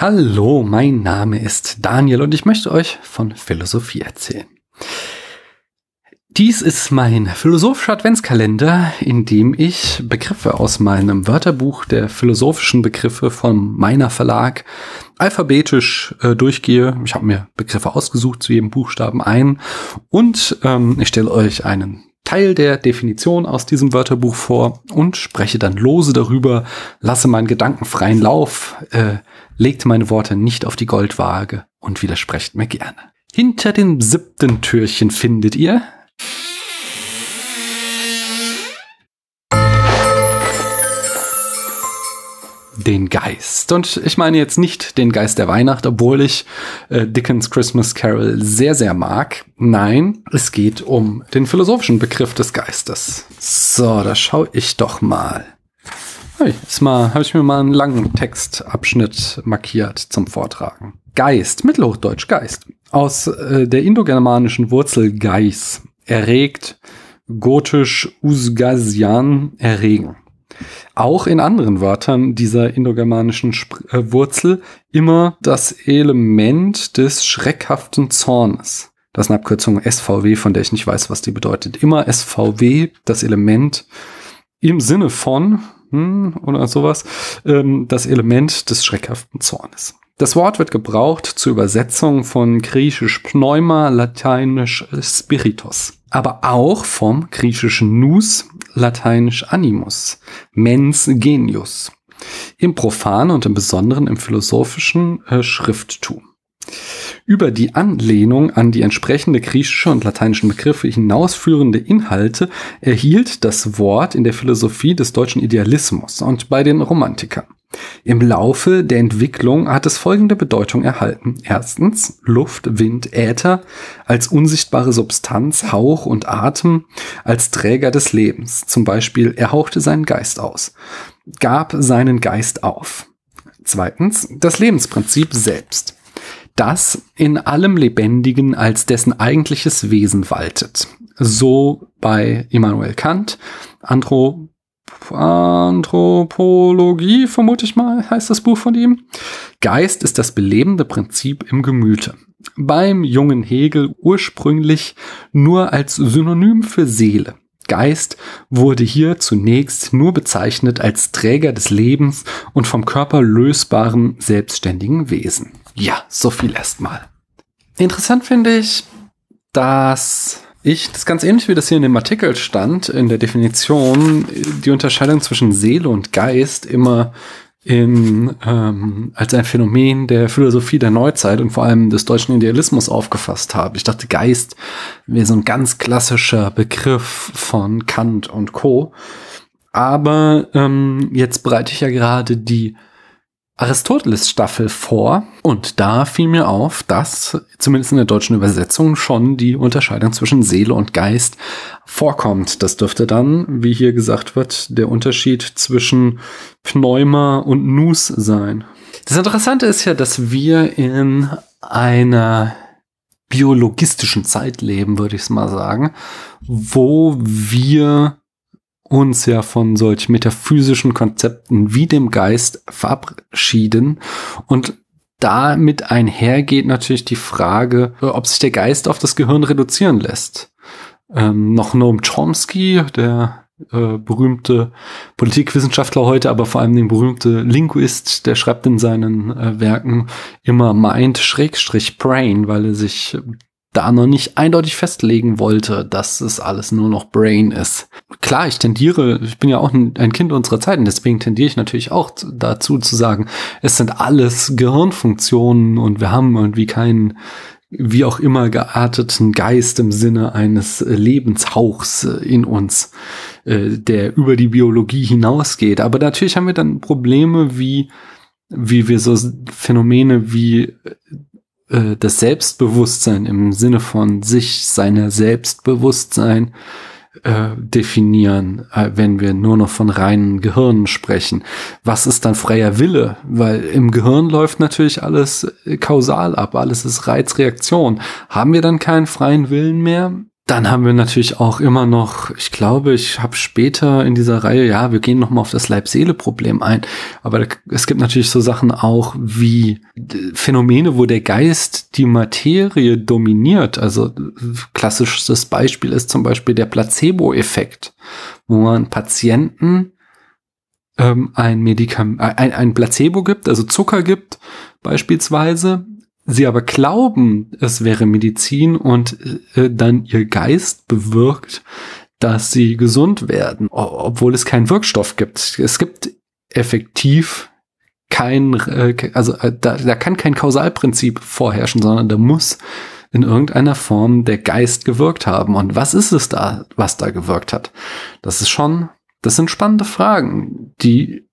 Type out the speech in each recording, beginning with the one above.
Hallo, mein Name ist Daniel und ich möchte euch von Philosophie erzählen. Dies ist mein philosophischer Adventskalender, in dem ich Begriffe aus meinem Wörterbuch der philosophischen Begriffe von meiner Verlag alphabetisch äh, durchgehe. Ich habe mir Begriffe ausgesucht zu jedem Buchstaben ein und ähm, ich stelle euch einen Teil der Definition aus diesem Wörterbuch vor und spreche dann lose darüber, lasse meinen Gedanken freien Lauf, äh, legt meine Worte nicht auf die Goldwaage und widersprecht mir gerne. Hinter dem siebten Türchen findet ihr den Geist. Und ich meine jetzt nicht den Geist der Weihnacht, obwohl ich äh, Dickens Christmas Carol sehr, sehr mag. Nein, es geht um den philosophischen Begriff des Geistes. So, da schaue ich doch mal. Mal, habe ich mir mal einen langen Textabschnitt markiert zum Vortragen. Geist, Mittelhochdeutsch Geist. Aus äh, der indogermanischen Wurzel Geis, erregt, gotisch Usgasian, erregen auch in anderen Wörtern dieser indogermanischen Sp äh, Wurzel immer das Element des schreckhaften Zornes. Das ist eine Abkürzung SVW, von der ich nicht weiß, was die bedeutet. Immer SVW, das Element im Sinne von hm, oder sowas, ähm, das Element des schreckhaften Zornes. Das Wort wird gebraucht zur Übersetzung von griechisch Pneuma, lateinisch Spiritus, aber auch vom griechischen Nous, lateinisch Animus, Mens Genius, im profanen und im Besonderen im philosophischen äh, Schrifttum. Über die Anlehnung an die entsprechende griechische und lateinischen Begriffe hinausführende Inhalte erhielt das Wort in der Philosophie des deutschen Idealismus und bei den Romantikern. Im Laufe der Entwicklung hat es folgende Bedeutung erhalten. Erstens Luft, Wind, Äther als unsichtbare Substanz, Hauch und Atem als Träger des Lebens. Zum Beispiel, er hauchte seinen Geist aus, gab seinen Geist auf. Zweitens das Lebensprinzip selbst das in allem Lebendigen als dessen eigentliches Wesen waltet. So bei Immanuel Kant, Andro Anthropologie, vermute ich mal, heißt das Buch von ihm. Geist ist das belebende Prinzip im Gemüte. Beim jungen Hegel ursprünglich nur als Synonym für Seele. Geist wurde hier zunächst nur bezeichnet als Träger des Lebens und vom Körper lösbaren, selbstständigen Wesen. Ja, so viel erstmal. Interessant finde ich, dass ich, das ist ganz ähnlich wie das hier in dem Artikel stand, in der Definition, die Unterscheidung zwischen Seele und Geist immer in, ähm, als ein Phänomen der Philosophie der Neuzeit und vor allem des deutschen Idealismus aufgefasst habe. Ich dachte, Geist wäre so ein ganz klassischer Begriff von Kant und Co. Aber ähm, jetzt bereite ich ja gerade die Aristoteles-Staffel vor und da fiel mir auf, dass zumindest in der deutschen Übersetzung schon die Unterscheidung zwischen Seele und Geist vorkommt. Das dürfte dann, wie hier gesagt wird, der Unterschied zwischen Pneuma und Nus sein. Das Interessante ist ja, dass wir in einer biologistischen Zeit leben, würde ich es mal sagen, wo wir uns ja von solch metaphysischen Konzepten wie dem Geist verabschieden und damit einhergeht natürlich die Frage, ob sich der Geist auf das Gehirn reduzieren lässt. Ähm, noch Noam Chomsky, der äh, berühmte Politikwissenschaftler heute, aber vor allem den berühmte Linguist, der schreibt in seinen äh, Werken immer Mind Schrägstrich Brain, weil er sich da noch nicht eindeutig festlegen wollte, dass es alles nur noch Brain ist. Klar, ich tendiere, ich bin ja auch ein, Kind unserer Zeiten, deswegen tendiere ich natürlich auch dazu zu sagen, es sind alles Gehirnfunktionen und wir haben irgendwie keinen wie auch immer gearteten Geist im Sinne eines Lebenshauchs in uns, äh, der über die Biologie hinausgeht. Aber natürlich haben wir dann Probleme wie wie wir so Phänomene wie äh, das Selbstbewusstsein im Sinne von sich, seiner Selbstbewusstsein äh, definieren, äh, wenn wir nur noch von reinen Gehirnen sprechen. Was ist dann freier Wille? Weil im Gehirn läuft natürlich alles äh, kausal ab, alles ist Reizreaktion. Haben wir dann keinen freien Willen mehr? Dann haben wir natürlich auch immer noch, ich glaube, ich habe später in dieser Reihe, ja, wir gehen nochmal auf das Leib-Seele-Problem ein, aber es gibt natürlich so Sachen auch wie Phänomene, wo der Geist die Materie dominiert. Also klassisches Beispiel ist zum Beispiel der Placebo-Effekt, wo man Patienten ähm, ein Medikament, ein, ein Placebo gibt, also Zucker gibt beispielsweise, sie aber glauben, es wäre Medizin und äh, dann ihr Geist bewirkt, dass sie gesund werden, obwohl es keinen Wirkstoff gibt. Es gibt effektiv kein, äh, also äh, da, da kann kein Kausalprinzip vorherrschen, sondern da muss in irgendeiner Form der Geist gewirkt haben. Und was ist es da, was da gewirkt hat? Das ist schon, das sind spannende Fragen, die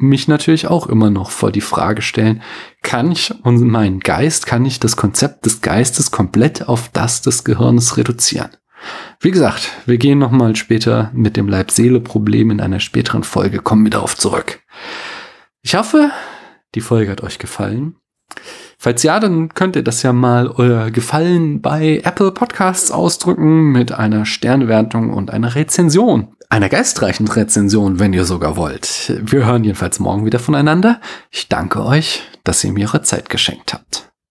mich natürlich auch immer noch vor die Frage stellen, kann ich und meinen Geist, kann ich das Konzept des Geistes komplett auf das des Gehirns reduzieren? Wie gesagt, wir gehen nochmal später mit dem Leib-Seele-Problem in einer späteren Folge, kommen wir darauf zurück. Ich hoffe, die Folge hat euch gefallen. Falls ja, dann könnt ihr das ja mal euer Gefallen bei Apple Podcasts ausdrücken mit einer Sternwertung und einer Rezension einer geistreichen Rezension, wenn ihr sogar wollt. Wir hören jedenfalls morgen wieder voneinander. Ich danke euch, dass ihr mir eure Zeit geschenkt habt.